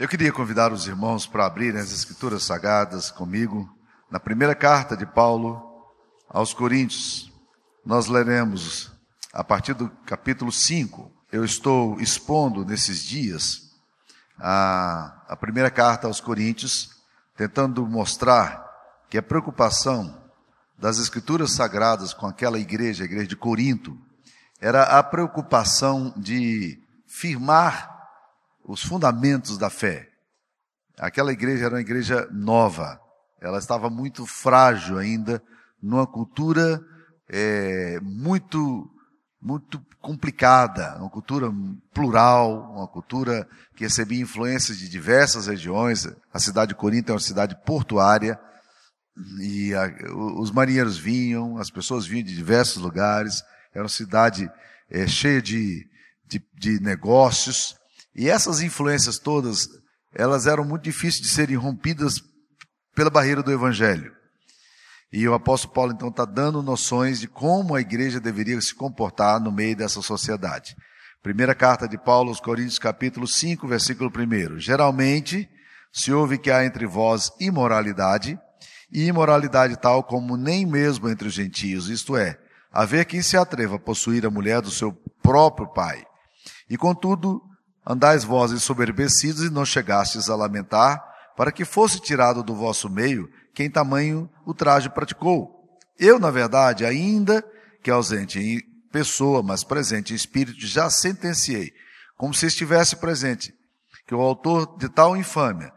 Eu queria convidar os irmãos para abrirem as Escrituras Sagradas comigo, na primeira carta de Paulo aos Coríntios. Nós leremos a partir do capítulo 5. Eu estou expondo nesses dias a, a primeira carta aos Coríntios, tentando mostrar que a preocupação das Escrituras Sagradas com aquela igreja, a igreja de Corinto, era a preocupação de firmar os fundamentos da fé. Aquela igreja era uma igreja nova, ela estava muito frágil ainda, numa cultura é, muito muito complicada, uma cultura plural, uma cultura que recebia influências de diversas regiões. A cidade de Corinto é uma cidade portuária e a, os marinheiros vinham, as pessoas vinham de diversos lugares. Era uma cidade é, cheia de, de, de negócios e essas influências todas, elas eram muito difíceis de serem rompidas pela barreira do evangelho. E o apóstolo Paulo então está dando noções de como a igreja deveria se comportar no meio dessa sociedade. Primeira carta de Paulo aos Coríntios, capítulo 5, versículo 1. Geralmente se ouve que há entre vós imoralidade, e imoralidade tal como nem mesmo entre os gentios, isto é, haver quem se atreva a possuir a mulher do seu próprio pai. E contudo, andais vós ensoberbecidos e não chegastes a lamentar, para que fosse tirado do vosso meio quem tamanho o traje praticou. Eu, na verdade, ainda que ausente em pessoa, mas presente em espírito, já sentenciei, como se estivesse presente, que o autor de tal infâmia,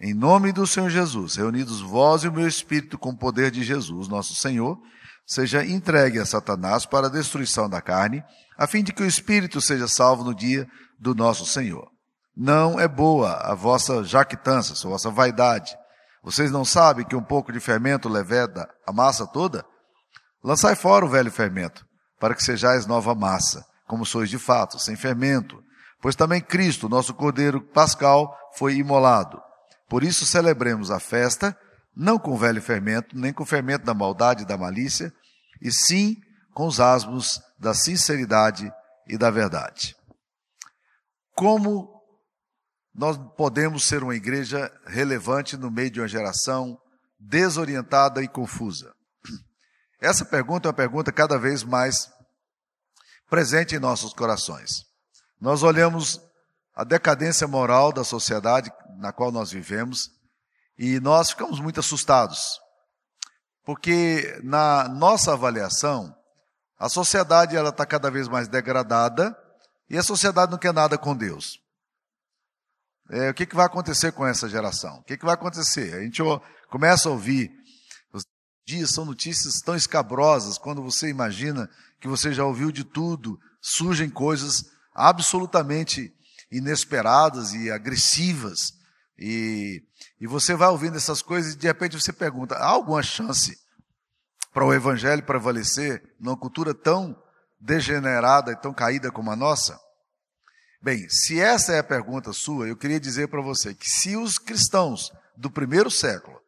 em nome do Senhor Jesus, reunidos vós e o meu espírito com o poder de Jesus, nosso Senhor, seja entregue a Satanás para a destruição da carne, a fim de que o espírito seja salvo no dia do nosso Senhor. Não é boa a vossa jactância, a vossa vaidade. Vocês não sabem que um pouco de fermento leveda a massa toda? Lançai fora o velho fermento, para que sejais nova massa, como sois de fato, sem fermento. Pois também Cristo, nosso Cordeiro Pascal, foi imolado. Por isso celebremos a festa, não com velho fermento, nem com fermento da maldade e da malícia, e sim com os asmos da sinceridade e da verdade. Como nós podemos ser uma igreja relevante no meio de uma geração desorientada e confusa? Essa pergunta é uma pergunta cada vez mais presente em nossos corações. Nós olhamos a decadência moral da sociedade na qual nós vivemos e nós ficamos muito assustados. Porque na nossa avaliação, a sociedade ela está cada vez mais degradada e a sociedade não quer nada com Deus. É, o que, que vai acontecer com essa geração? O que, que vai acontecer? A gente começa a ouvir, dias são notícias tão escabrosas, quando você imagina que você já ouviu de tudo, surgem coisas absolutamente inesperadas e agressivas. E, e você vai ouvindo essas coisas e de repente você pergunta: há alguma chance para o evangelho prevalecer numa cultura tão degenerada e tão caída como a nossa? Bem, se essa é a pergunta sua, eu queria dizer para você que se os cristãos do primeiro século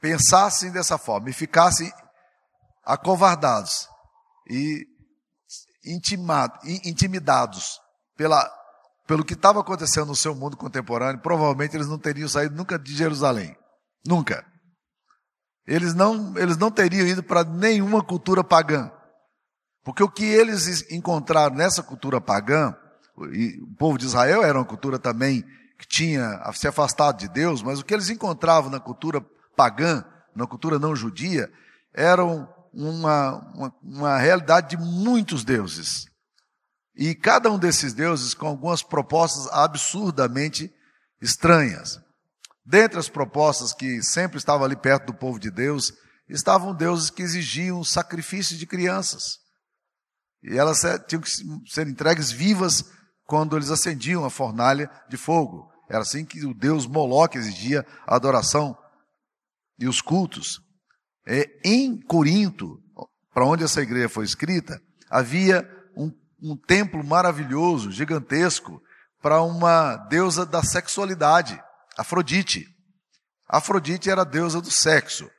pensassem dessa forma e ficassem acovardados e intimado, intimidados pela pelo que estava acontecendo no seu mundo contemporâneo, provavelmente eles não teriam saído nunca de Jerusalém. Nunca. Eles não, eles não teriam ido para nenhuma cultura pagã. Porque o que eles encontraram nessa cultura pagã, o povo de Israel era uma cultura também que tinha se afastado de Deus, mas o que eles encontravam na cultura pagã, na cultura não judia, eram uma, uma, uma realidade de muitos deuses. E cada um desses deuses com algumas propostas absurdamente estranhas. Dentre as propostas que sempre estavam ali perto do povo de Deus, estavam deuses que exigiam sacrifício de crianças. E elas tinham que ser entregues vivas quando eles acendiam a fornalha de fogo. Era assim que o deus Moloque exigia a adoração e os cultos. em Corinto, para onde essa igreja foi escrita, havia um templo maravilhoso, gigantesco, para uma deusa da sexualidade, Afrodite. Afrodite era a deusa do sexo.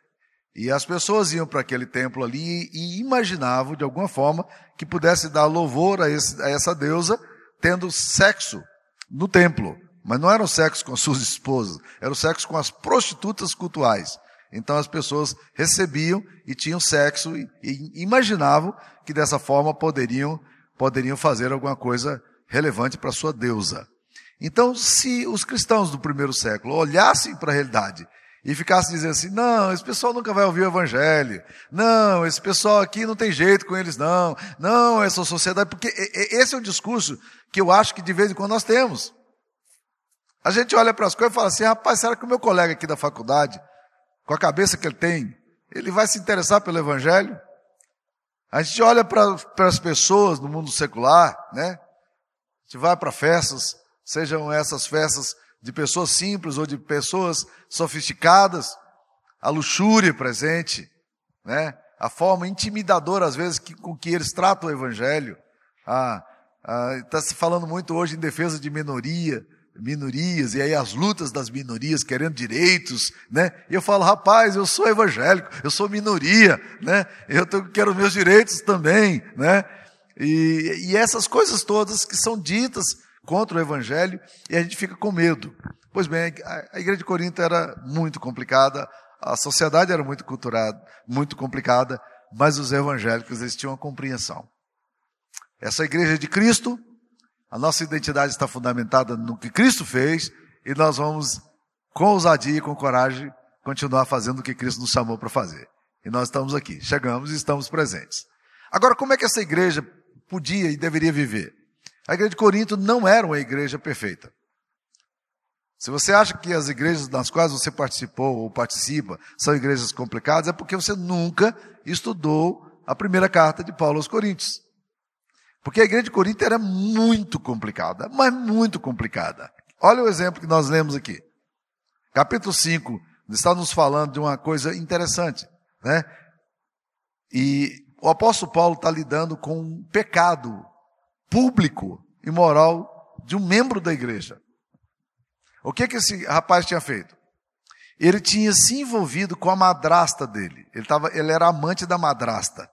E as pessoas iam para aquele templo ali e imaginavam, de alguma forma, que pudesse dar louvor a, esse, a essa deusa tendo sexo no templo. mas não era o sexo com suas esposas, era o sexo com as prostitutas cultuais. Então as pessoas recebiam e tinham sexo e, e imaginavam que dessa forma poderiam, poderiam fazer alguma coisa relevante para sua deusa. Então, se os cristãos do primeiro século olhassem para a realidade e ficassem dizendo assim: não, esse pessoal nunca vai ouvir o evangelho, não, esse pessoal aqui não tem jeito com eles, não, não, essa sociedade, porque esse é um discurso que eu acho que de vez em quando nós temos. A gente olha para as coisas e fala assim: rapaz, será que o meu colega aqui da faculdade, com a cabeça que ele tem, ele vai se interessar pelo evangelho? A gente olha para, as pessoas no mundo secular, né? A gente vai para festas, sejam essas festas de pessoas simples ou de pessoas sofisticadas, a luxúria presente, né? A forma intimidadora às vezes que, com que eles tratam o evangelho. Ah, está se falando muito hoje em defesa de minoria, minorias, e aí as lutas das minorias querendo direitos, né? E eu falo, rapaz, eu sou evangélico, eu sou minoria, né? Eu quero meus direitos também, né? E, e essas coisas todas que são ditas contra o evangelho e a gente fica com medo. Pois bem, a, a igreja de Corinto era muito complicada, a sociedade era muito culturada, muito complicada, mas os evangélicos eles tinham uma compreensão. Essa igreja de Cristo a nossa identidade está fundamentada no que Cristo fez e nós vamos, com ousadia e com coragem, continuar fazendo o que Cristo nos chamou para fazer. E nós estamos aqui, chegamos e estamos presentes. Agora, como é que essa igreja podia e deveria viver? A igreja de Corinto não era uma igreja perfeita. Se você acha que as igrejas nas quais você participou ou participa são igrejas complicadas, é porque você nunca estudou a primeira carta de Paulo aos Coríntios. Porque a igreja de Corinto era muito complicada, mas muito complicada. Olha o exemplo que nós lemos aqui. Capítulo 5 está nos falando de uma coisa interessante, né? E o apóstolo Paulo está lidando com um pecado público e moral de um membro da igreja. O que que esse rapaz tinha feito? Ele tinha se envolvido com a madrasta dele. Ele, tava, ele era amante da madrasta.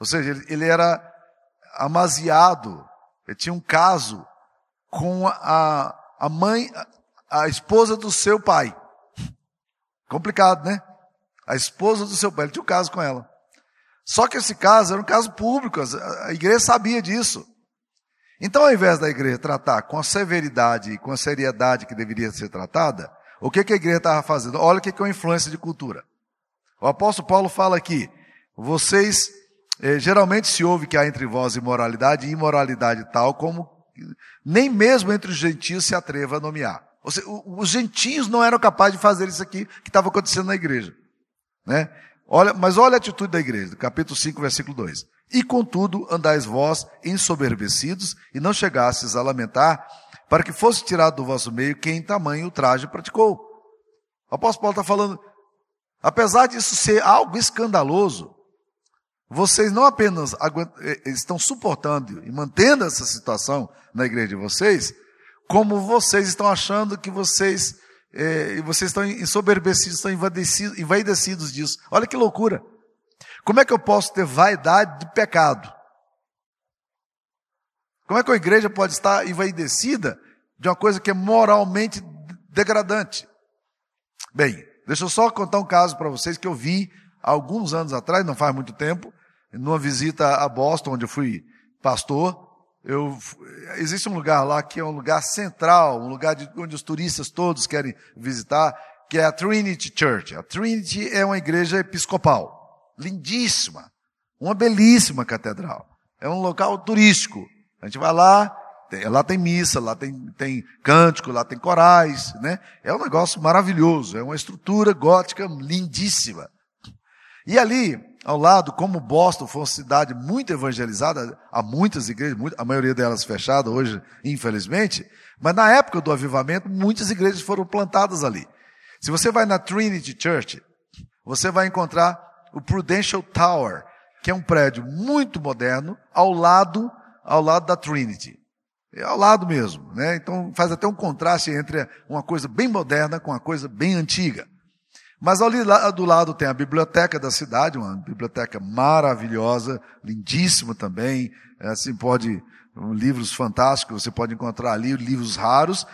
Ou seja, ele, ele era amaziado, ele tinha um caso com a, a mãe, a esposa do seu pai. Complicado, né? A esposa do seu pai, ele tinha um caso com ela. Só que esse caso era um caso público, a igreja sabia disso. Então, ao invés da igreja tratar com a severidade e com a seriedade que deveria ser tratada, o que, que a igreja estava fazendo? Olha o que, que é uma influência de cultura. O apóstolo Paulo fala aqui: vocês é, geralmente se ouve que há entre vós imoralidade e imoralidade tal como nem mesmo entre os gentios se atreva a nomear. Seja, os gentios não eram capazes de fazer isso aqui que estava acontecendo na igreja. Né? Olha, mas olha a atitude da igreja, capítulo 5, versículo 2. E contudo andais vós ensoberbecidos e não chegastes a lamentar para que fosse tirado do vosso meio quem em tamanho o traje praticou. O apóstolo Paulo está falando, apesar disso ser algo escandaloso, vocês não apenas eh, estão suportando e mantendo essa situação na igreja de vocês, como vocês estão achando que vocês, eh, vocês estão ensoberbecidos, estão envaidecidos, disso. Olha que loucura. Como é que eu posso ter vaidade de pecado? Como é que a igreja pode estar envaidecida de uma coisa que é moralmente degradante? Bem, deixa eu só contar um caso para vocês que eu vi alguns anos atrás, não faz muito tempo, numa visita a Boston, onde eu fui pastor, eu, existe um lugar lá que é um lugar central, um lugar de, onde os turistas todos querem visitar, que é a Trinity Church. A Trinity é uma igreja episcopal, lindíssima, uma belíssima catedral. É um local turístico. A gente vai lá, tem, lá tem missa, lá tem, tem cântico, lá tem corais, né? É um negócio maravilhoso, é uma estrutura gótica lindíssima. E ali, ao lado, como Boston foi uma cidade muito evangelizada, há muitas igrejas, a maioria delas fechadas hoje, infelizmente, mas na época do avivamento, muitas igrejas foram plantadas ali. Se você vai na Trinity Church, você vai encontrar o Prudential Tower, que é um prédio muito moderno, ao lado, ao lado da Trinity. É ao lado mesmo, né? Então faz até um contraste entre uma coisa bem moderna com uma coisa bem antiga. Mas ali do lado tem a biblioteca da cidade, uma biblioteca maravilhosa, lindíssima também. Assim pode livros fantásticos, você pode encontrar ali livros raros.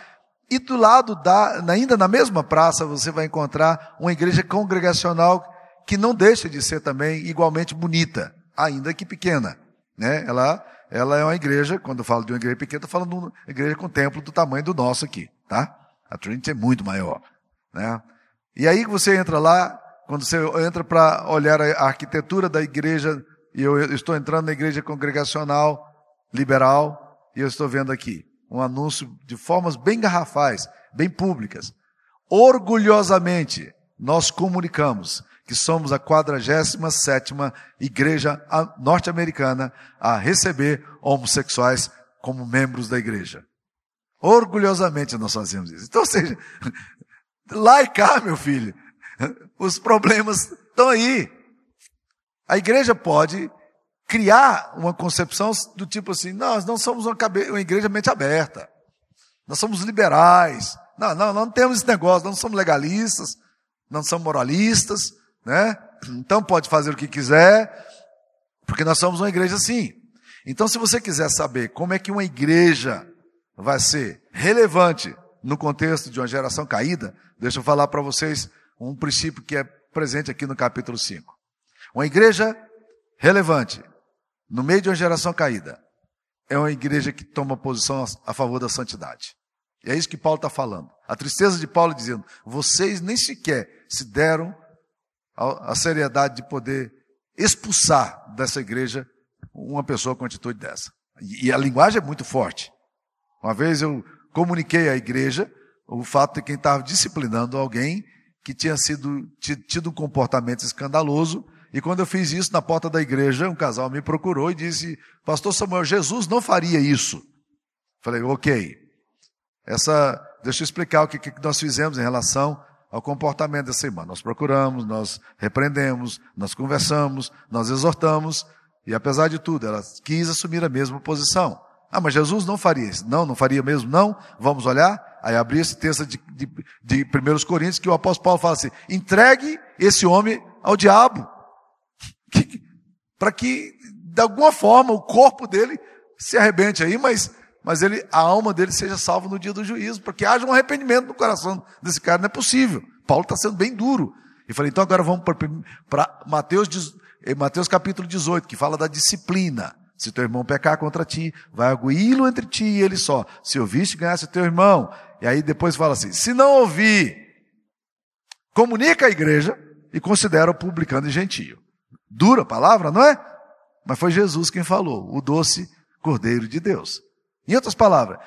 E do lado da, ainda na mesma praça, você vai encontrar uma igreja congregacional que não deixa de ser também igualmente bonita, ainda que pequena. Né? Ela, ela é uma igreja, quando eu falo de uma igreja pequena, estou falando de uma igreja com templo do tamanho do nosso aqui. Tá? A Trinity é muito maior. Né? E aí você entra lá, quando você entra para olhar a arquitetura da igreja, e eu estou entrando na igreja congregacional liberal, e eu estou vendo aqui um anúncio de formas bem garrafais, bem públicas. Orgulhosamente, nós comunicamos que somos a 47ª igreja norte-americana a receber homossexuais como membros da igreja. Orgulhosamente nós fazemos isso. Então, ou seja, lá e cá, meu filho, os problemas estão aí. A igreja pode criar uma concepção do tipo assim, nós não somos uma, cabe... uma igreja mente aberta. Nós somos liberais. Não, não, não temos esse negócio, não somos legalistas, não somos moralistas, né? Então pode fazer o que quiser, porque nós somos uma igreja assim. Então, se você quiser saber como é que uma igreja vai ser relevante no contexto de uma geração caída, deixa eu falar para vocês um princípio que é presente aqui no capítulo 5. Uma igreja relevante no meio de uma geração caída, é uma igreja que toma posição a favor da santidade. E é isso que Paulo está falando. A tristeza de Paulo dizendo: vocês nem sequer se deram a, seriedade de poder expulsar dessa igreja uma pessoa com atitude dessa. E a linguagem é muito forte. Uma vez eu comuniquei à igreja o fato de quem estava disciplinando alguém que tinha sido tido um comportamento escandaloso e quando eu fiz isso na porta da igreja, um casal me procurou e disse: Pastor Samuel, Jesus não faria isso. Falei, ok. Essa, deixa eu explicar o que, que nós fizemos em relação ao comportamento dessa irmã. Nós procuramos, nós repreendemos, nós conversamos, nós exortamos, e apesar de tudo, ela quis assumir a mesma posição. Ah, mas Jesus não faria isso. Não, não faria mesmo, não. Vamos olhar. Aí abri esse texto de, de, de 1 Coríntios que o apóstolo Paulo fala assim: entregue esse homem ao diabo para que, de alguma forma, o corpo dele se arrebente aí, mas, mas ele, a alma dele seja salva no dia do juízo, para que haja um arrependimento no coração desse cara, não é possível. Paulo está sendo bem duro. E falei, então agora vamos para Mateus, eh, Mateus capítulo 18, que fala da disciplina. Se teu irmão pecar contra ti, vai arguí-lo entre ti e ele só. Se ouviste, ganhasse teu irmão. E aí depois fala assim: se não ouvir, comunica a igreja e considera o publicano e gentio. Dura palavra, não é? Mas foi Jesus quem falou, o doce Cordeiro de Deus. Em outras palavras,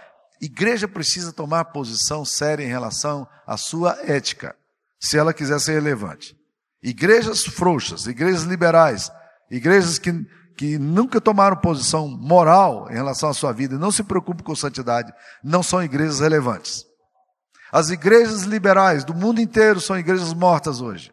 igreja precisa tomar posição séria em relação à sua ética, se ela quiser ser relevante. Igrejas frouxas, igrejas liberais, igrejas que, que nunca tomaram posição moral em relação à sua vida e não se preocupam com santidade, não são igrejas relevantes. As igrejas liberais do mundo inteiro são igrejas mortas hoje.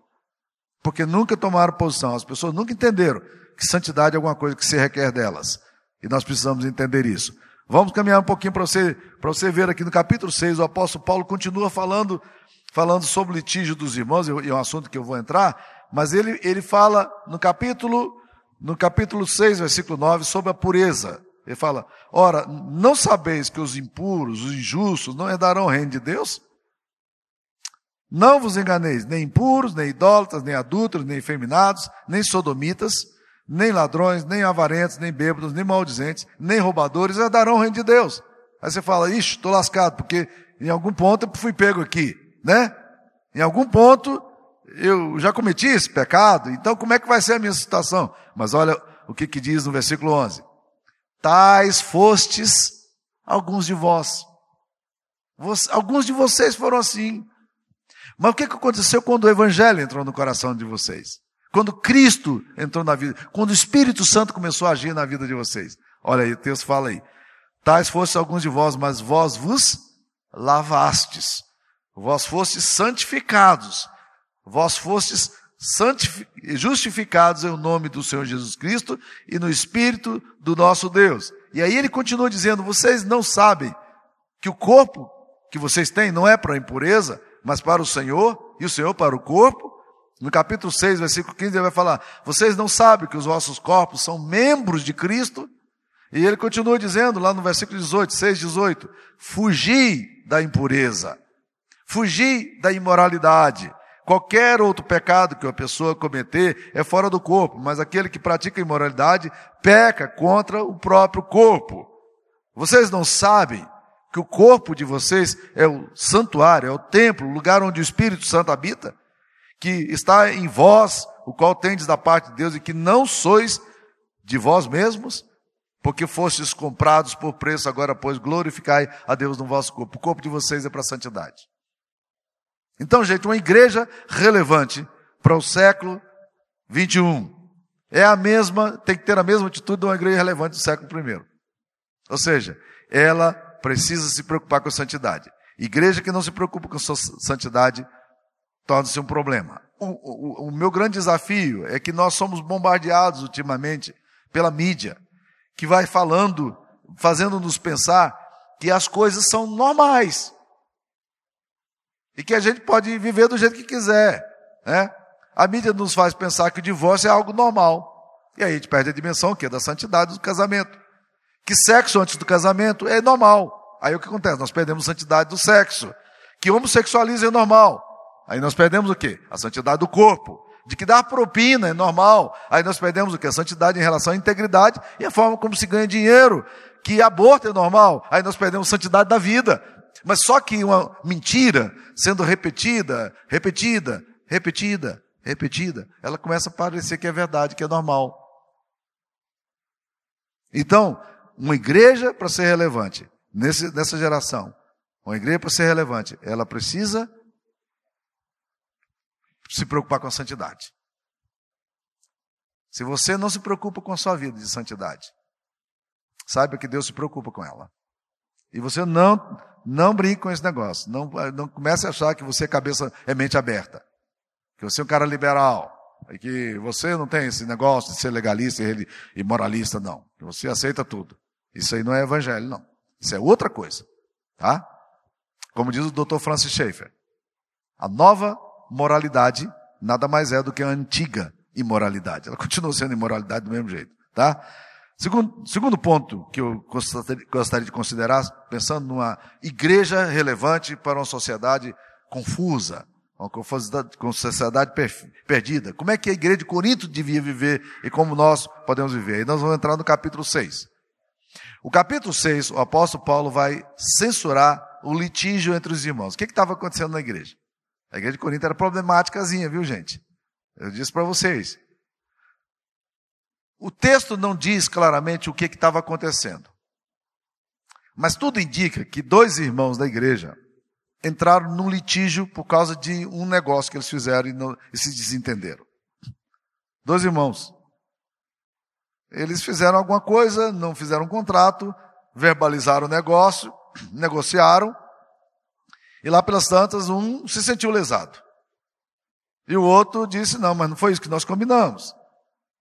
Porque nunca tomaram posição, as pessoas nunca entenderam que santidade é alguma coisa que se requer delas. E nós precisamos entender isso. Vamos caminhar um pouquinho para você, para você ver aqui no capítulo 6, o apóstolo Paulo continua falando, falando sobre o litígio dos irmãos, e é um assunto que eu vou entrar, mas ele, ele fala no capítulo, no capítulo 6, versículo 9, sobre a pureza. Ele fala, ora, não sabeis que os impuros, os injustos, não herdarão o reino de Deus? Não vos enganeis, nem impuros, nem idólatras, nem adúlteros, nem efeminados, nem sodomitas, nem ladrões, nem avarentos, nem bêbados, nem maldizentes, nem roubadores herdarão o reino de Deus. Aí você fala, ixi, estou lascado, porque em algum ponto eu fui pego aqui, né? Em algum ponto eu já cometi esse pecado, então como é que vai ser a minha situação? Mas olha o que, que diz no versículo 11: Tais fostes alguns de vós. Alguns de vocês foram assim. Mas o que aconteceu quando o Evangelho entrou no coração de vocês? Quando Cristo entrou na vida, quando o Espírito Santo começou a agir na vida de vocês. Olha aí, o texto fala aí. Tais fossem alguns de vós, mas vós vos lavastes. Vós fostes santificados. Vós fostes justificados em nome do Senhor Jesus Cristo e no Espírito do nosso Deus. E aí ele continua dizendo: vocês não sabem que o corpo que vocês têm não é para impureza, mas para o Senhor, e o Senhor para o corpo. No capítulo 6, versículo 15, ele vai falar: Vocês não sabem que os vossos corpos são membros de Cristo? E ele continua dizendo lá no versículo 18, 6, 18: Fugi da impureza, fugi da imoralidade. Qualquer outro pecado que uma pessoa cometer é fora do corpo, mas aquele que pratica imoralidade peca contra o próprio corpo. Vocês não sabem que o corpo de vocês é o santuário, é o templo, o lugar onde o Espírito Santo habita, que está em vós, o qual tendes da parte de Deus e que não sois de vós mesmos, porque fostes comprados por preço, agora pois glorificai a Deus no vosso corpo. O corpo de vocês é para a santidade. Então, gente, uma igreja relevante para o século 21 é a mesma, tem que ter a mesma atitude de uma igreja relevante do século I. Ou seja, ela precisa se preocupar com a santidade. Igreja que não se preocupa com a sua santidade torna-se um problema. O, o, o meu grande desafio é que nós somos bombardeados ultimamente pela mídia que vai falando, fazendo-nos pensar que as coisas são normais. E que a gente pode viver do jeito que quiser. Né? A mídia nos faz pensar que o divórcio é algo normal. E aí a gente perde a dimensão que é da santidade do casamento. Que sexo antes do casamento é normal. Aí o que acontece? Nós perdemos a santidade do sexo. Que homossexualismo é normal. Aí nós perdemos o quê? A santidade do corpo de que dar propina é normal. Aí nós perdemos o que? A santidade em relação à integridade e a forma como se ganha dinheiro. Que aborto é normal. Aí nós perdemos a santidade da vida. Mas só que uma mentira sendo repetida, repetida, repetida, repetida, ela começa a parecer que é verdade, que é normal. Então, uma igreja para ser relevante nesse, nessa geração, uma igreja para ser relevante, ela precisa se preocupar com a santidade. Se você não se preocupa com a sua vida de santidade, saiba que Deus se preocupa com ela. E você não não brinque com esse negócio. Não, não comece a achar que você é cabeça é mente aberta. Que você é um cara liberal. E que você não tem esse negócio de ser legalista e moralista, não. Que você aceita tudo. Isso aí não é evangelho, não. Isso é outra coisa. Tá? Como diz o Dr. Francis Schaeffer. A nova moralidade nada mais é do que a antiga imoralidade. Ela continua sendo imoralidade do mesmo jeito, tá? Segundo, segundo ponto que eu gostaria de considerar, pensando numa igreja relevante para uma sociedade confusa, uma sociedade perdida. Como é que a igreja de Corinto devia viver e como nós podemos viver? E nós vamos entrar no capítulo 6. O capítulo 6, o apóstolo Paulo vai censurar o litígio entre os irmãos. O que estava acontecendo na igreja? A igreja de Corinto era problemáticazinha, viu gente? Eu disse para vocês. O texto não diz claramente o que estava acontecendo. Mas tudo indica que dois irmãos da igreja entraram num litígio por causa de um negócio que eles fizeram e, não, e se desentenderam. Dois irmãos. Eles fizeram alguma coisa, não fizeram um contrato, verbalizaram o negócio, negociaram, e lá pelas tantas, um se sentiu lesado. E o outro disse: Não, mas não foi isso que nós combinamos.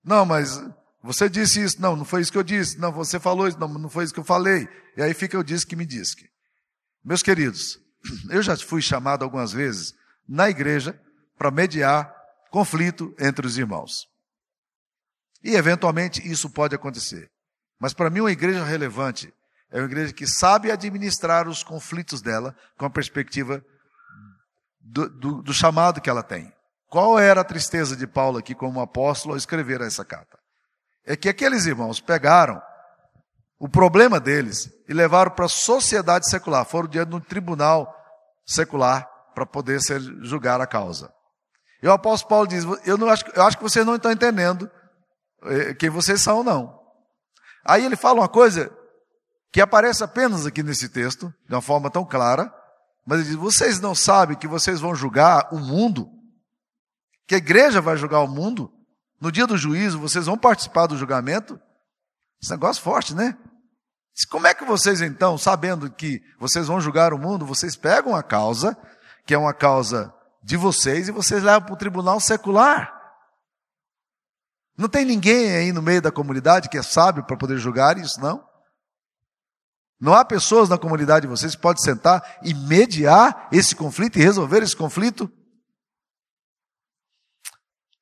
Não, mas você disse isso. Não, não foi isso que eu disse. Não, você falou isso. Não, não foi isso que eu falei. E aí fica eu disse que me disse. Meus queridos, eu já fui chamado algumas vezes na igreja para mediar conflito entre os irmãos. E eventualmente isso pode acontecer. Mas para mim, uma igreja relevante é uma igreja que sabe administrar os conflitos dela com a perspectiva do, do, do, chamado que ela tem. Qual era a tristeza de Paulo aqui como apóstolo ao escrever essa carta? É que aqueles irmãos pegaram o problema deles e levaram para a sociedade secular, foram diante de um tribunal secular para poder ser julgar a causa. E o apóstolo Paulo diz: eu, não acho, eu acho que vocês não estão entendendo eh, quem vocês são, não. Aí ele fala uma coisa que aparece apenas aqui nesse texto, de uma forma tão clara, mas ele diz: vocês não sabem que vocês vão julgar o mundo? Que a igreja vai julgar o mundo? No dia do juízo, vocês vão participar do julgamento? Esse negócio forte, né? Como é que vocês então, sabendo que vocês vão julgar o mundo, vocês pegam a causa, que é uma causa de vocês, e vocês levam para o tribunal secular? Não tem ninguém aí no meio da comunidade que é sábio para poder julgar isso, não? Não há pessoas na comunidade de vocês que podem sentar e mediar esse conflito e resolver esse conflito?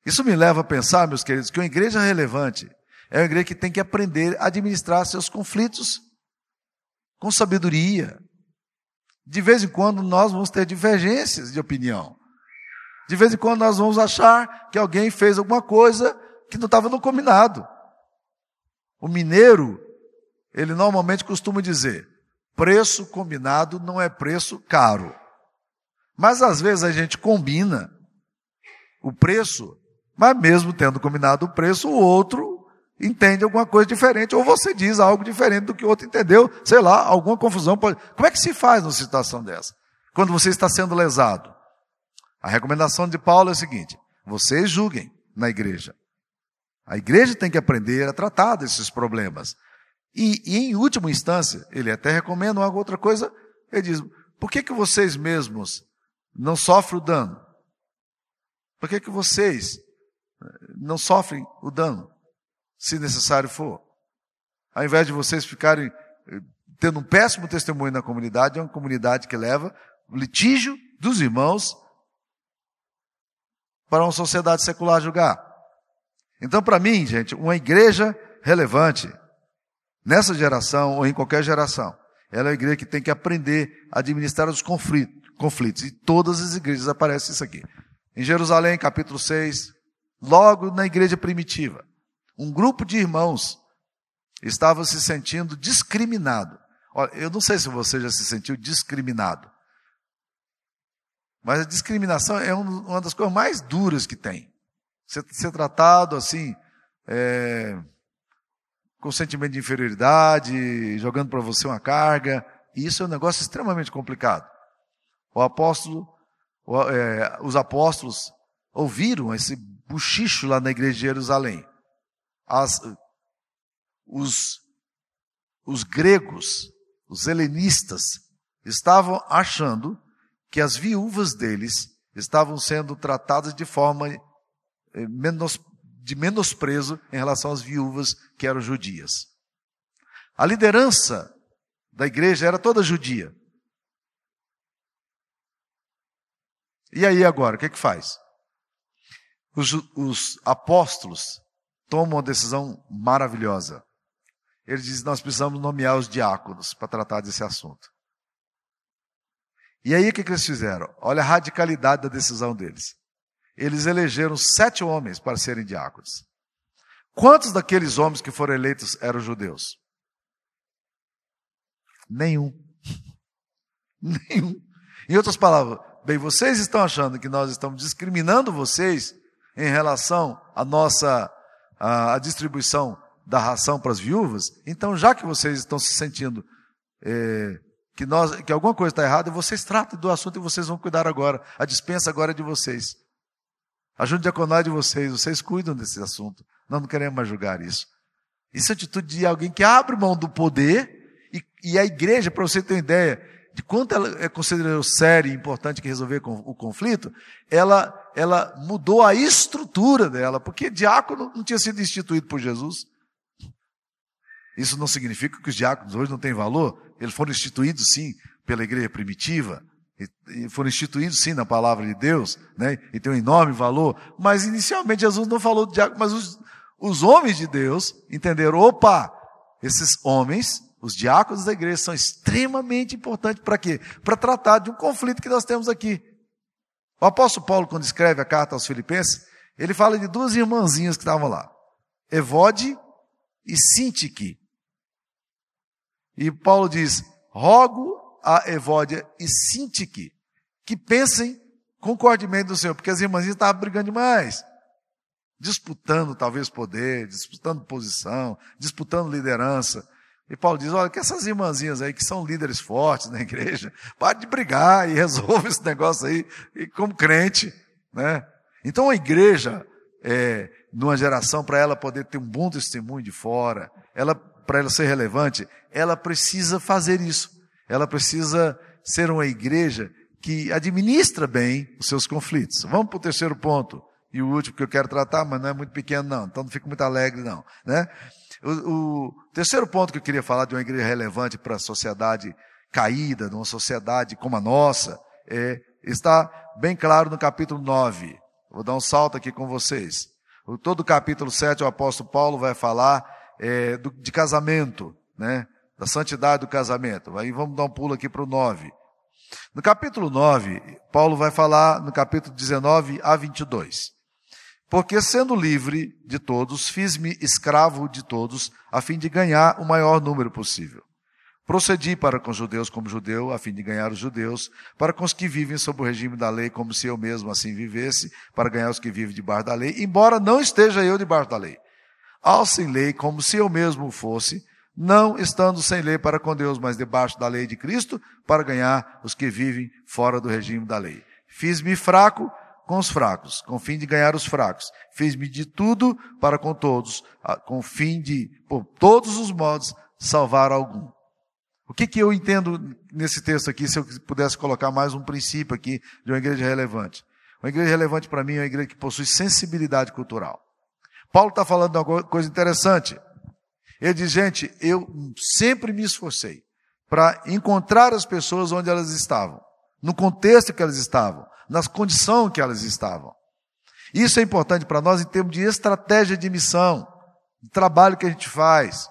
Isso me leva a pensar, meus queridos, que uma igreja relevante É uma igreja que tem que aprender a administrar seus conflitos com sabedoria. De vez em quando nós vamos ter divergências de opinião. De vez em quando nós vamos achar que alguém fez alguma coisa que não estava no combinado. O mineiro, ele normalmente costuma dizer: preço combinado não é preço caro. Mas às vezes a gente combina o preço, mas mesmo tendo combinado o preço, o outro entende alguma coisa diferente, ou você diz algo diferente do que o outro entendeu, sei lá, alguma confusão pode. Como é que se faz numa situação dessa? Quando você está sendo lesado. A recomendação de Paulo é a seguinte: vocês julguem na igreja. A igreja tem que aprender a tratar desses problemas. E, e em última instância, ele até recomenda uma outra coisa, ele diz, por que, que vocês mesmos não sofrem o dano? Por que, que vocês não sofrem o dano, se necessário for? Ao invés de vocês ficarem eh, tendo um péssimo testemunho na comunidade, é uma comunidade que leva litígio dos irmãos para uma sociedade secular julgar. Então, para mim, gente, uma igreja relevante, nessa geração ou em qualquer geração. Ela é a igreja que tem que aprender a administrar os conflitos. E todas as igrejas aparecem isso aqui. Em Jerusalém, capítulo 6, logo na igreja primitiva, um grupo de irmãos estava se sentindo discriminado. Olha, eu não sei se você já se sentiu discriminado. Mas a discriminação é uma das coisas mais duras que tem. Ser, ser tratado assim, é, com sentimento de inferioridade, jogando para você uma carga. E isso é um negócio extremamente complicado. O apóstolo, o, é, os apóstolos ouviram esse buchicho lá na igreja de Jerusalém. As, os, os gregos, os helenistas, estavam achando que as viúvas deles estavam sendo tratadas de forma eh, menos, de menosprezo em relação às viúvas que eram judias. A liderança da igreja era toda judia. E aí agora, o que, é que faz? Os, os apóstolos tomam uma decisão maravilhosa. Eles dizem: nós precisamos nomear os diáconos para tratar desse assunto. E aí o que, que eles fizeram? Olha a radicalidade da decisão deles eles elegeram sete homens para serem diáconos. Quantos daqueles homens que foram eleitos eram judeus? Nenhum. Nenhum. Em outras palavras, bem, vocês estão achando que nós estamos discriminando vocês em relação à nossa à, à distribuição da ração para as viúvas? Então, já que vocês estão se sentindo é, que, nós, que alguma coisa está errada, vocês tratem do assunto e vocês vão cuidar agora. A dispensa agora é de vocês. A diaconar de vocês, vocês cuidam desse assunto. Nós não queremos mais julgar isso. Isso é atitude de alguém que abre mão do poder e, e a igreja, para você ter uma ideia de quanto ela é considerada séria e importante que resolver o conflito, ela, ela mudou a estrutura dela, porque diácono não tinha sido instituído por Jesus. Isso não significa que os diáconos hoje não têm valor, eles foram instituídos sim pela igreja primitiva, e foram instituídos sim na palavra de Deus, né? E tem um enorme valor. Mas inicialmente Jesus não falou de diácono, mas os, os homens de Deus entenderam: opa, esses homens, os diáconos da igreja, são extremamente importantes para quê? Para tratar de um conflito que nós temos aqui. O apóstolo Paulo, quando escreve a carta aos Filipenses, ele fala de duas irmãzinhas que estavam lá: Evode e Sintique. E Paulo diz: rogo a Evódia e Sintique, que pensem concordemente do Senhor, porque as irmãzinhas estavam brigando demais, disputando talvez poder, disputando posição, disputando liderança. E Paulo diz: olha, que essas irmãzinhas aí que são líderes fortes na igreja, pare de brigar e resolva esse negócio aí, e como crente, né? Então a igreja, é, numa geração, para ela poder ter um bom testemunho de fora, ela, para ela ser relevante, ela precisa fazer isso. Ela precisa ser uma igreja que administra bem os seus conflitos. Vamos para o terceiro ponto. E o último que eu quero tratar, mas não é muito pequeno, não. Então não fico muito alegre, não. Né? O, o terceiro ponto que eu queria falar de uma igreja relevante para a sociedade caída, numa sociedade como a nossa, é, está bem claro no capítulo 9. Vou dar um salto aqui com vocês. todo o capítulo 7 o apóstolo Paulo vai falar é, do, de casamento, né? Da santidade do casamento. Aí vamos dar um pulo aqui para o 9. No capítulo 9, Paulo vai falar no capítulo 19 a 22. Porque sendo livre de todos, fiz-me escravo de todos, a fim de ganhar o maior número possível. Procedi para com os judeus como judeu, a fim de ganhar os judeus, para com os que vivem sob o regime da lei, como se eu mesmo assim vivesse, para ganhar os que vivem debaixo da lei, embora não esteja eu debaixo da lei. Ao sem lei, como se eu mesmo fosse, não estando sem lei para com Deus, mas debaixo da lei de Cristo, para ganhar os que vivem fora do regime da lei. Fiz-me fraco com os fracos, com o fim de ganhar os fracos. Fiz-me de tudo para com todos, com o fim de, por todos os modos, salvar algum. O que, que eu entendo nesse texto aqui, se eu pudesse colocar mais um princípio aqui de uma igreja relevante? Uma igreja relevante para mim é uma igreja que possui sensibilidade cultural. Paulo está falando de uma coisa interessante. Ele diz, gente, eu sempre me esforcei para encontrar as pessoas onde elas estavam, no contexto que elas estavam, nas condições que elas estavam. Isso é importante para nós em termos de estratégia de missão, de trabalho que a gente faz.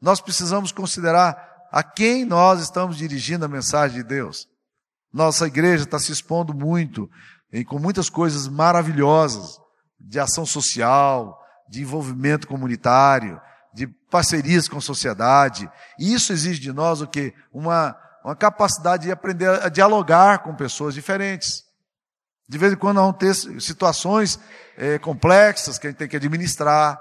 Nós precisamos considerar a quem nós estamos dirigindo a mensagem de Deus. Nossa igreja está se expondo muito, e com muitas coisas maravilhosas, de ação social, de envolvimento comunitário, de parcerias com a sociedade. E isso exige de nós o quê? Uma, uma capacidade de aprender a dialogar com pessoas diferentes. De vez em quando vão ter situações é, complexas que a gente tem que administrar.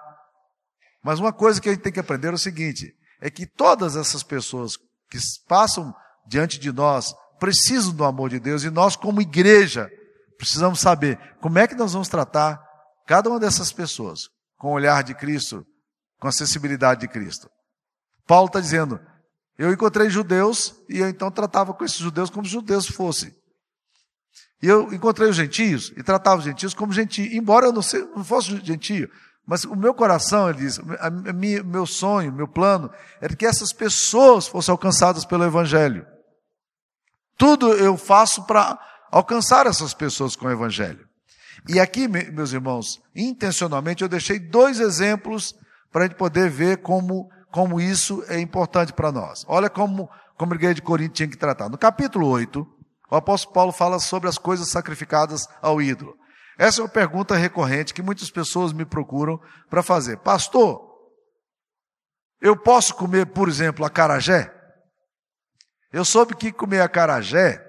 Mas uma coisa que a gente tem que aprender é o seguinte: é que todas essas pessoas que passam diante de nós precisam do amor de Deus e nós, como igreja, precisamos saber como é que nós vamos tratar cada uma dessas pessoas com o olhar de Cristo, com a sensibilidade de Cristo. Paulo está dizendo: eu encontrei judeus e eu então tratava com esses judeus como judeus fossem. E eu encontrei os gentios e tratava os gentios como gentios, embora eu não, não fosse gentio, mas o meu coração, ele diz, a minha, meu sonho, meu plano, era que essas pessoas fossem alcançadas pelo Evangelho. Tudo eu faço para alcançar essas pessoas com o Evangelho. E aqui, meus irmãos, intencionalmente eu deixei dois exemplos para a gente poder ver como, como isso é importante para nós. Olha como, como a igreja de Corinto tinha que tratar. No capítulo 8, o apóstolo Paulo fala sobre as coisas sacrificadas ao ídolo. Essa é uma pergunta recorrente que muitas pessoas me procuram para fazer. Pastor, eu posso comer, por exemplo, acarajé? Eu soube que comer acarajé,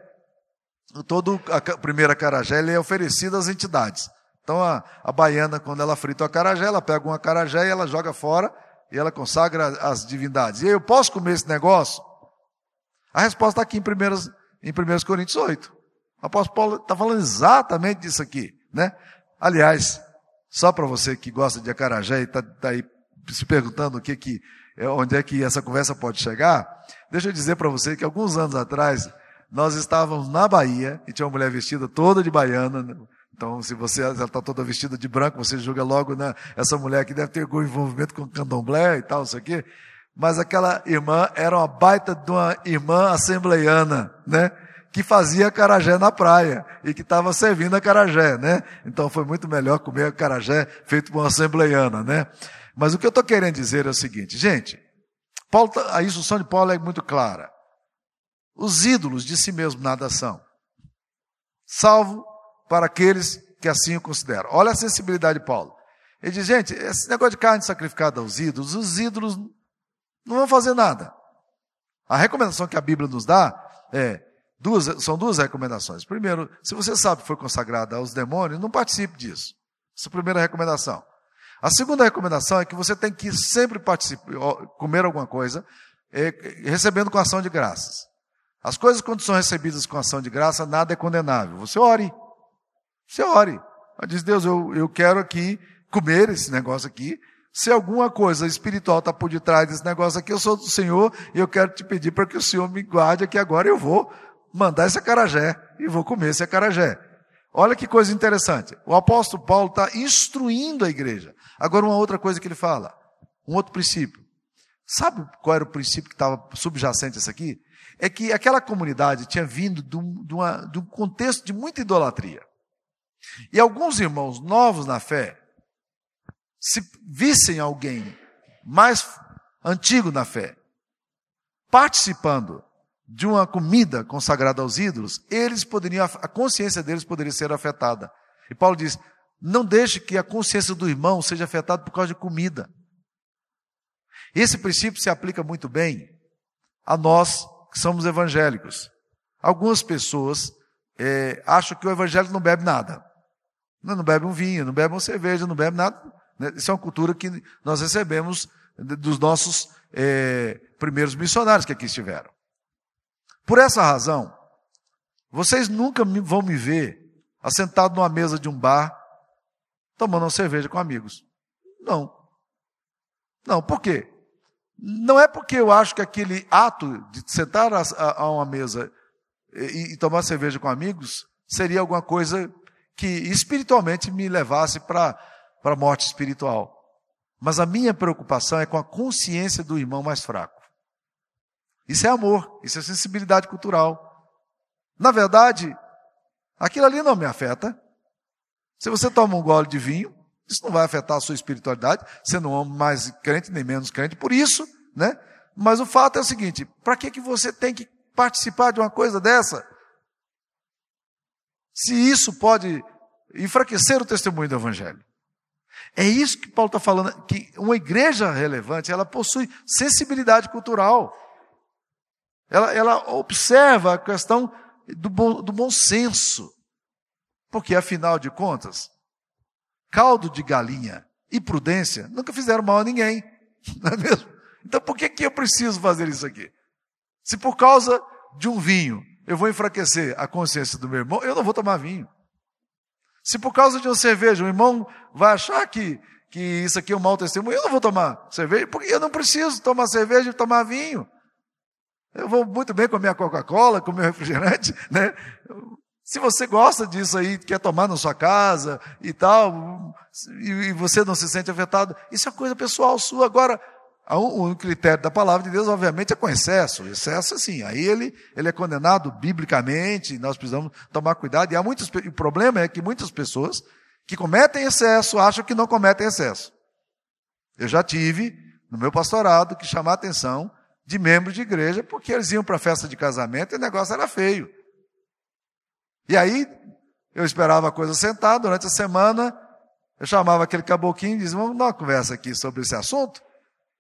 todo a primeira acarajé ele é oferecido às entidades. Então a, a baiana, quando ela frita o acarajé, ela pega um acarajé e ela joga fora e ela consagra as divindades. E eu posso comer esse negócio? A resposta está aqui em 1, em 1 Coríntios 8. O apóstolo Paulo está falando exatamente disso aqui né? Aliás, só para você que gosta de acarajé e está tá aí se perguntando o que que, é, onde é que essa conversa pode chegar, deixa eu dizer para você que alguns anos atrás nós estávamos na Bahia e tinha uma mulher vestida toda de baiana. Né? Então, se você está toda vestida de branco, você julga logo, né? Essa mulher que deve ter algum envolvimento com candomblé e tal, isso aqui. Mas aquela irmã era uma baita de uma irmã assembleiana, né? que fazia carajé na praia e que estava servindo a carajé, né? Então foi muito melhor comer carajé feito por uma assembleiana, né? Mas o que eu estou querendo dizer é o seguinte, gente, Paulo, tá, a instrução de Paulo é muito clara. Os ídolos de si mesmo nada são, salvo para aqueles que assim o consideram. Olha a sensibilidade de Paulo. Ele diz, gente, esse negócio de carne sacrificada aos ídolos, os ídolos não vão fazer nada. A recomendação que a Bíblia nos dá é Duas, são duas recomendações. Primeiro, se você sabe que foi consagrado aos demônios, não participe disso. Essa é a primeira recomendação. A segunda recomendação é que você tem que sempre comer alguma coisa, é, recebendo com ação de graças. As coisas, quando são recebidas com ação de graça, nada é condenável. Você ore. Você ore. Diz, Deus, eu, eu quero aqui comer esse negócio aqui. Se alguma coisa espiritual está por detrás desse negócio aqui, eu sou do Senhor e eu quero te pedir para que o Senhor me guarde aqui agora. Eu vou mandar esse acarajé e vou comer esse acarajé. Olha que coisa interessante. O apóstolo Paulo está instruindo a igreja. Agora, uma outra coisa que ele fala, um outro princípio. Sabe qual era o princípio que estava subjacente a isso aqui? É que aquela comunidade tinha vindo de um, de, uma, de um contexto de muita idolatria. E alguns irmãos novos na fé se vissem alguém mais antigo na fé, participando de uma comida consagrada aos ídolos, eles poderiam, a consciência deles poderia ser afetada. E Paulo diz: não deixe que a consciência do irmão seja afetada por causa de comida. Esse princípio se aplica muito bem a nós que somos evangélicos. Algumas pessoas é, acham que o evangélico não bebe nada. Não, não bebe um vinho, não bebe uma cerveja, não bebe nada. Né? Isso é uma cultura que nós recebemos dos nossos é, primeiros missionários que aqui estiveram. Por essa razão, vocês nunca vão me ver assentado numa mesa de um bar tomando uma cerveja com amigos. Não. Não, por quê? Não é porque eu acho que aquele ato de sentar a, a uma mesa e, e tomar cerveja com amigos seria alguma coisa que espiritualmente me levasse para a morte espiritual. Mas a minha preocupação é com a consciência do irmão mais fraco. Isso é amor, isso é sensibilidade cultural. Na verdade, aquilo ali não me afeta. Se você toma um gole de vinho, isso não vai afetar a sua espiritualidade, sendo um homem mais crente nem menos crente, por isso, né? Mas o fato é o seguinte: para que, que você tem que participar de uma coisa dessa? Se isso pode enfraquecer o testemunho do Evangelho. É isso que Paulo está falando, que uma igreja relevante, ela possui sensibilidade cultural. Ela, ela observa a questão do bom, do bom senso. Porque, afinal de contas, caldo de galinha e prudência nunca fizeram mal a ninguém. Não é mesmo? Então, por que, que eu preciso fazer isso aqui? Se por causa de um vinho eu vou enfraquecer a consciência do meu irmão, eu não vou tomar vinho. Se por causa de uma cerveja o irmão vai achar que, que isso aqui é um mau testemunho, eu não vou tomar cerveja, porque eu não preciso tomar cerveja e tomar vinho. Eu vou muito bem com a minha Coca-Cola, com o meu refrigerante, né? Se você gosta disso aí, quer tomar na sua casa e tal, e você não se sente afetado, isso é coisa pessoal sua. Agora, o critério da palavra de Deus, obviamente, é com excesso. Excesso, assim, aí ele, ele é condenado biblicamente, nós precisamos tomar cuidado. E há muitos, o problema é que muitas pessoas que cometem excesso acham que não cometem excesso. Eu já tive, no meu pastorado, que chamar a atenção de membros de igreja, porque eles iam para a festa de casamento e o negócio era feio. E aí, eu esperava a coisa sentar durante a semana, eu chamava aquele caboclinho e dizia, vamos dar uma conversa aqui sobre esse assunto.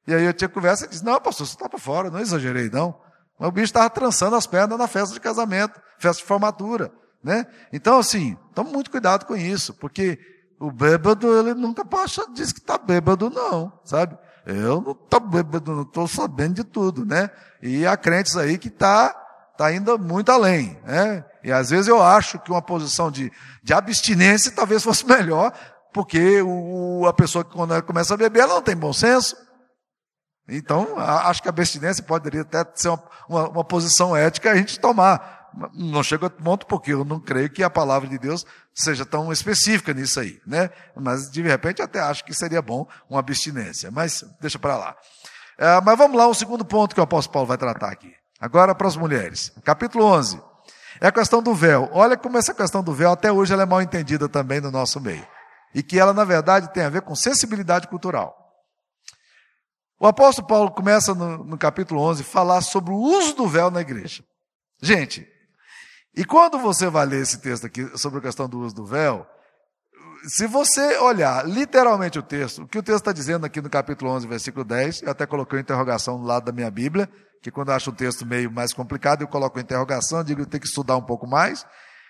E aí eu tinha conversa e disse, não, pastor, você está para fora, não exagerei não. Mas o bicho estava trançando as pernas na festa de casamento, festa de formatura, né? Então, assim, tome muito cuidado com isso, porque o bêbado, ele nunca passa, diz que está bêbado não, sabe? Eu não estou bêbado, não estou sabendo de tudo, né? E há crentes aí que está tá indo muito além, né? E às vezes eu acho que uma posição de, de abstinência talvez fosse melhor, porque o, a pessoa que quando ela começa a beber, ela não tem bom senso. Então, acho que a abstinência poderia até ser uma, uma, uma posição ética a gente tomar. Não chega a ponto porque eu não creio que a palavra de Deus seja tão específica nisso aí, né? Mas de repente até acho que seria bom uma abstinência, mas deixa para lá. É, mas vamos lá, um segundo ponto que o apóstolo Paulo vai tratar aqui. Agora para as mulheres. Capítulo 11. É a questão do véu. Olha como essa questão do véu até hoje ela é mal entendida também no nosso meio. E que ela, na verdade, tem a ver com sensibilidade cultural. O apóstolo Paulo começa no, no capítulo 11 a falar sobre o uso do véu na igreja. Gente, e quando você vai ler esse texto aqui sobre a questão do uso do véu, se você olhar literalmente o texto, o que o texto está dizendo aqui no capítulo 11, versículo 10, eu até coloquei uma interrogação no lado da minha Bíblia, que quando eu acho um texto meio mais complicado, eu coloco a interrogação, eu digo que tem que estudar um pouco mais.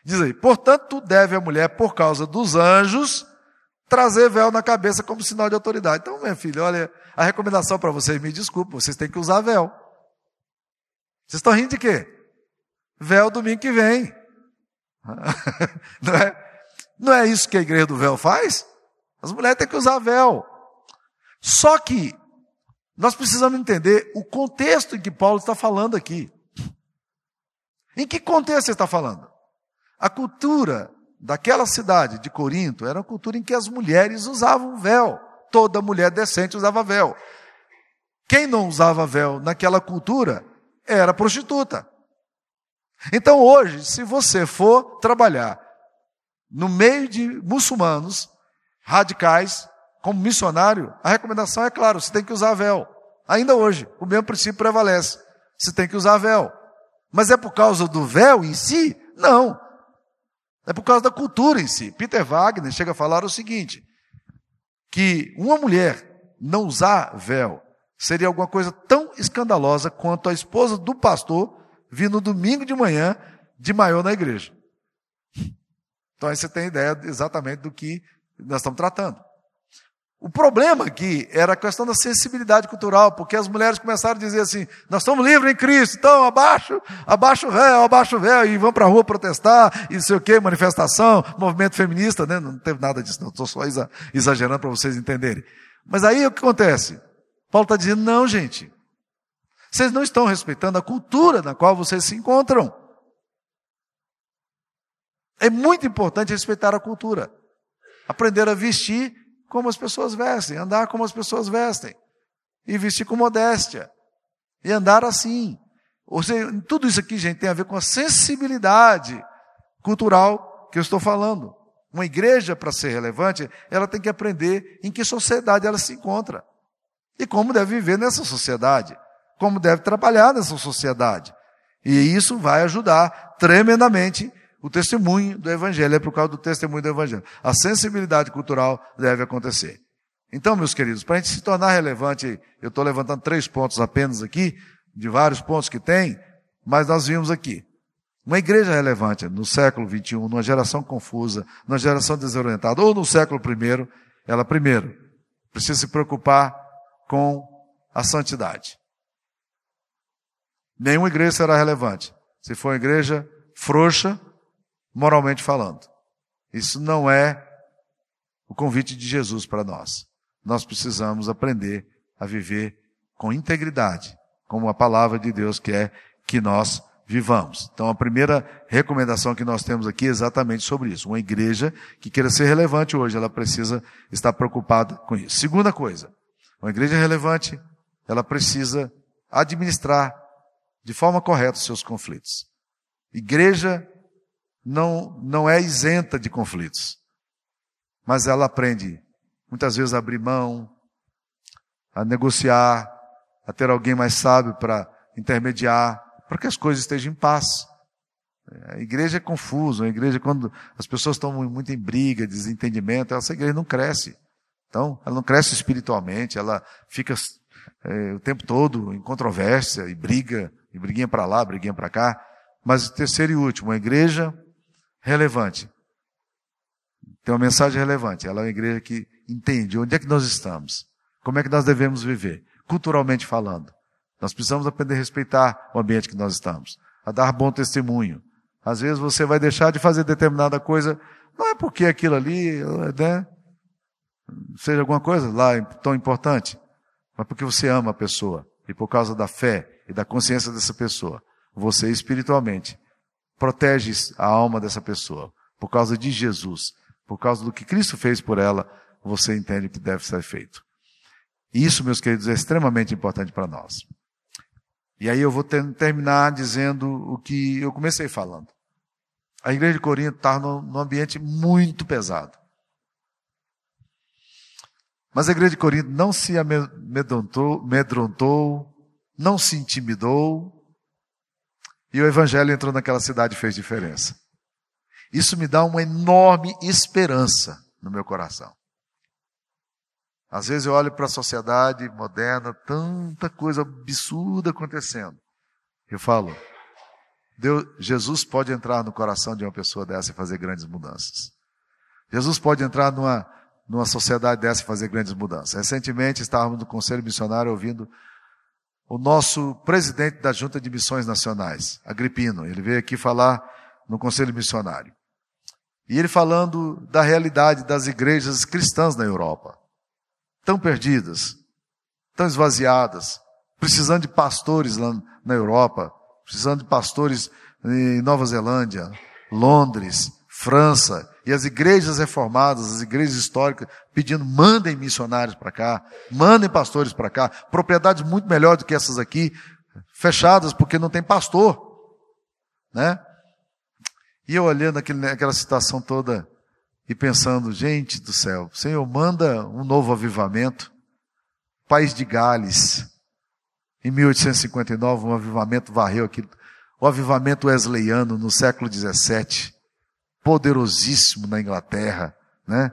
Diz aí, portanto, deve a mulher, por causa dos anjos, trazer véu na cabeça como sinal de autoridade. Então, minha filha, olha, a recomendação para vocês, me desculpe, vocês têm que usar véu. Vocês estão rindo de quê? Véu domingo que vem. Não é? Não é isso que a igreja do véu faz? As mulheres têm que usar véu. Só que nós precisamos entender o contexto em que Paulo está falando aqui. Em que contexto ele está falando? A cultura daquela cidade de Corinto era uma cultura em que as mulheres usavam véu. Toda mulher decente usava véu. Quem não usava véu naquela cultura era prostituta. Então hoje, se você for trabalhar no meio de muçulmanos radicais, como missionário, a recomendação é claro, você tem que usar véu. Ainda hoje, o mesmo princípio prevalece. Você tem que usar véu. Mas é por causa do véu em si? Não. É por causa da cultura em si. Peter Wagner chega a falar o seguinte: que uma mulher não usar véu seria alguma coisa tão escandalosa quanto a esposa do pastor vir no domingo de manhã de maior na igreja. Então aí você tem ideia exatamente do que nós estamos tratando. O problema aqui era a questão da sensibilidade cultural, porque as mulheres começaram a dizer assim: nós estamos livres em Cristo, então abaixo, abaixo o véu, abaixo o véu, e vão para a rua protestar, e não sei o que, manifestação, movimento feminista, né? não teve nada disso, estou só exagerando para vocês entenderem. Mas aí o que acontece? Paulo está dizendo: não, gente, vocês não estão respeitando a cultura na qual vocês se encontram. É muito importante respeitar a cultura, aprender a vestir como as pessoas vestem, andar como as pessoas vestem, e vestir com modéstia, e andar assim. Ou seja, tudo isso aqui, gente, tem a ver com a sensibilidade cultural que eu estou falando. Uma igreja, para ser relevante, ela tem que aprender em que sociedade ela se encontra. E como deve viver nessa sociedade. Como deve trabalhar nessa sociedade. E isso vai ajudar tremendamente o testemunho do Evangelho, é por causa do testemunho do Evangelho. A sensibilidade cultural deve acontecer. Então, meus queridos, para a gente se tornar relevante, eu estou levantando três pontos apenas aqui, de vários pontos que tem, mas nós vimos aqui. Uma igreja relevante no século XXI, numa geração confusa, numa geração desorientada, ou no século I, ela primeiro precisa se preocupar com a santidade. Nenhuma igreja será relevante se for uma igreja frouxa moralmente falando. Isso não é o convite de Jesus para nós. Nós precisamos aprender a viver com integridade, como a palavra de Deus quer que nós vivamos. Então, a primeira recomendação que nós temos aqui é exatamente sobre isso. Uma igreja que queira ser relevante hoje, ela precisa estar preocupada com isso. Segunda coisa, uma igreja relevante, ela precisa administrar de forma correta os seus conflitos. Igreja não, não é isenta de conflitos. Mas ela aprende, muitas vezes, a abrir mão, a negociar, a ter alguém mais sábio para intermediar, para que as coisas estejam em paz. A igreja é confusa, a igreja, quando as pessoas estão muito em briga, desentendimento, essa igreja não cresce. Então, ela não cresce espiritualmente, ela fica é, o tempo todo em controvérsia e briga, e briguinha para lá, briguinha para cá. Mas terceiro e último, a igreja relevante. Tem uma mensagem relevante. Ela é uma igreja que entende onde é que nós estamos, como é que nós devemos viver, culturalmente falando. Nós precisamos aprender a respeitar o ambiente que nós estamos, a dar bom testemunho. Às vezes você vai deixar de fazer determinada coisa, não é porque aquilo ali, né, seja alguma coisa lá tão importante, mas porque você ama a pessoa e por causa da fé e da consciência dessa pessoa, você espiritualmente protege a alma dessa pessoa. Por causa de Jesus, por causa do que Cristo fez por ela, você entende que deve ser feito. E isso, meus queridos, é extremamente importante para nós. E aí eu vou ter, terminar dizendo o que eu comecei falando. A igreja de Corinto estava num ambiente muito pesado. Mas a igreja de Corinto não se amedrontou não se intimidou, e o evangelho entrou naquela cidade e fez diferença. Isso me dá uma enorme esperança no meu coração. Às vezes eu olho para a sociedade moderna, tanta coisa absurda acontecendo. Eu falo, Deus, Jesus pode entrar no coração de uma pessoa dessa e fazer grandes mudanças. Jesus pode entrar numa, numa sociedade dessa e fazer grandes mudanças. Recentemente estávamos no Conselho Missionário ouvindo o nosso presidente da Junta de Missões Nacionais, Agripino. Ele veio aqui falar no Conselho Missionário. E ele falando da realidade das igrejas cristãs na Europa. Tão perdidas, tão esvaziadas, precisando de pastores lá na Europa, precisando de pastores em Nova Zelândia, Londres, França, e as igrejas reformadas, as igrejas históricas, pedindo, mandem missionários para cá, mandem pastores para cá, propriedades muito melhores do que essas aqui, fechadas porque não tem pastor, né? E eu olhando aquele, aquela situação toda, e pensando, gente do céu, Senhor, manda um novo avivamento. País de Gales, em 1859, um avivamento varreu aquilo. O avivamento wesleyano no século XVII, poderosíssimo na Inglaterra, né?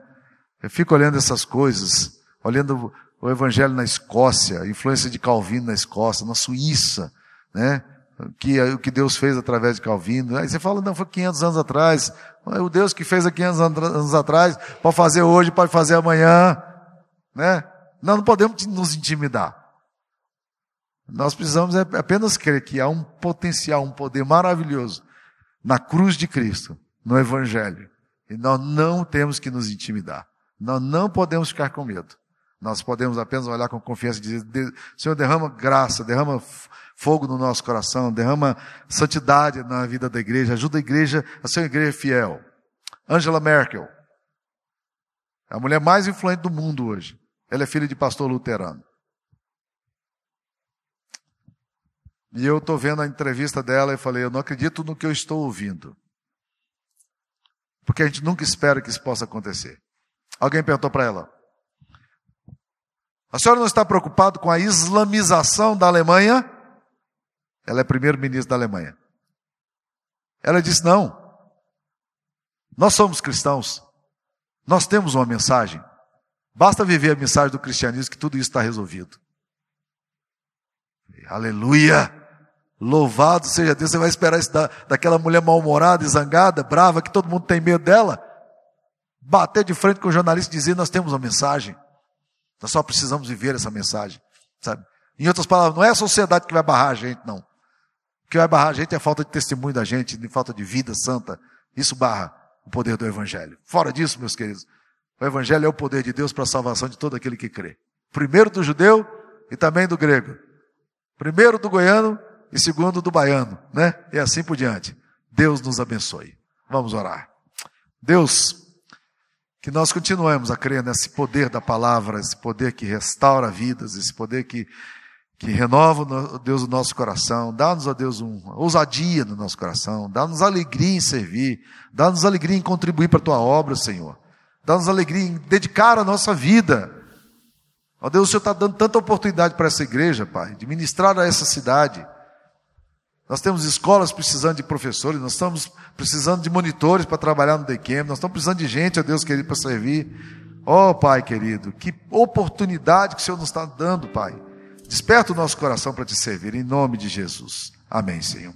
Eu fico olhando essas coisas, olhando o evangelho na Escócia, a influência de Calvino na Escócia, na Suíça, né? Que, o que Deus fez através de Calvino. Aí você fala, não, foi 500 anos atrás. O Deus que fez há 500 anos atrás, pode fazer hoje, pode fazer amanhã, né? Nós não podemos nos intimidar. Nós precisamos é apenas crer que há um potencial, um poder maravilhoso na cruz de Cristo, no Evangelho. E nós não temos que nos intimidar. Nós não podemos ficar com medo. Nós podemos apenas olhar com confiança e dizer, Senhor, derrama graça, derrama fogo no nosso coração, derrama santidade na vida da igreja, ajuda a igreja a ser uma igreja fiel. Angela Merkel, a mulher mais influente do mundo hoje. Ela é filha de pastor luterano. E eu estou vendo a entrevista dela e falei, eu não acredito no que eu estou ouvindo. Porque a gente nunca espera que isso possa acontecer. Alguém perguntou para ela: A senhora não está preocupada com a islamização da Alemanha? Ela é primeiro-ministro da Alemanha. Ela disse: Não. Nós somos cristãos. Nós temos uma mensagem. Basta viver a mensagem do cristianismo que tudo isso está resolvido. Aleluia! Louvado seja Deus. Você vai esperar isso da, daquela mulher mal-humorada e zangada, brava, que todo mundo tem medo dela? bater de frente com o jornalista e dizer: Nós temos uma mensagem, nós só precisamos viver essa mensagem, sabe? Em outras palavras, não é a sociedade que vai barrar a gente, não. O que vai barrar a gente é a falta de testemunho da gente, de falta de vida santa. Isso barra o poder do Evangelho. Fora disso, meus queridos, o Evangelho é o poder de Deus para a salvação de todo aquele que crê. Primeiro do judeu e também do grego. Primeiro do goiano e segundo do baiano, né? E assim por diante. Deus nos abençoe. Vamos orar. Deus, que nós continuemos a crer nesse poder da palavra, esse poder que restaura vidas, esse poder que, que renova, Deus, o nosso coração. Dá-nos, ó Deus, uma ousadia no nosso coração. Dá-nos alegria em servir. Dá-nos alegria em contribuir para a tua obra, Senhor. Dá-nos alegria em dedicar a nossa vida. Ó Deus, o Senhor está dando tanta oportunidade para essa igreja, Pai, de ministrar a essa cidade. Nós temos escolas precisando de professores, nós estamos precisando de monitores para trabalhar no DECAM, nós estamos precisando de gente, ó Deus querido, para servir. Ó oh, Pai querido, que oportunidade que o Senhor nos está dando, Pai. Desperta o nosso coração para te servir, em nome de Jesus. Amém, Senhor.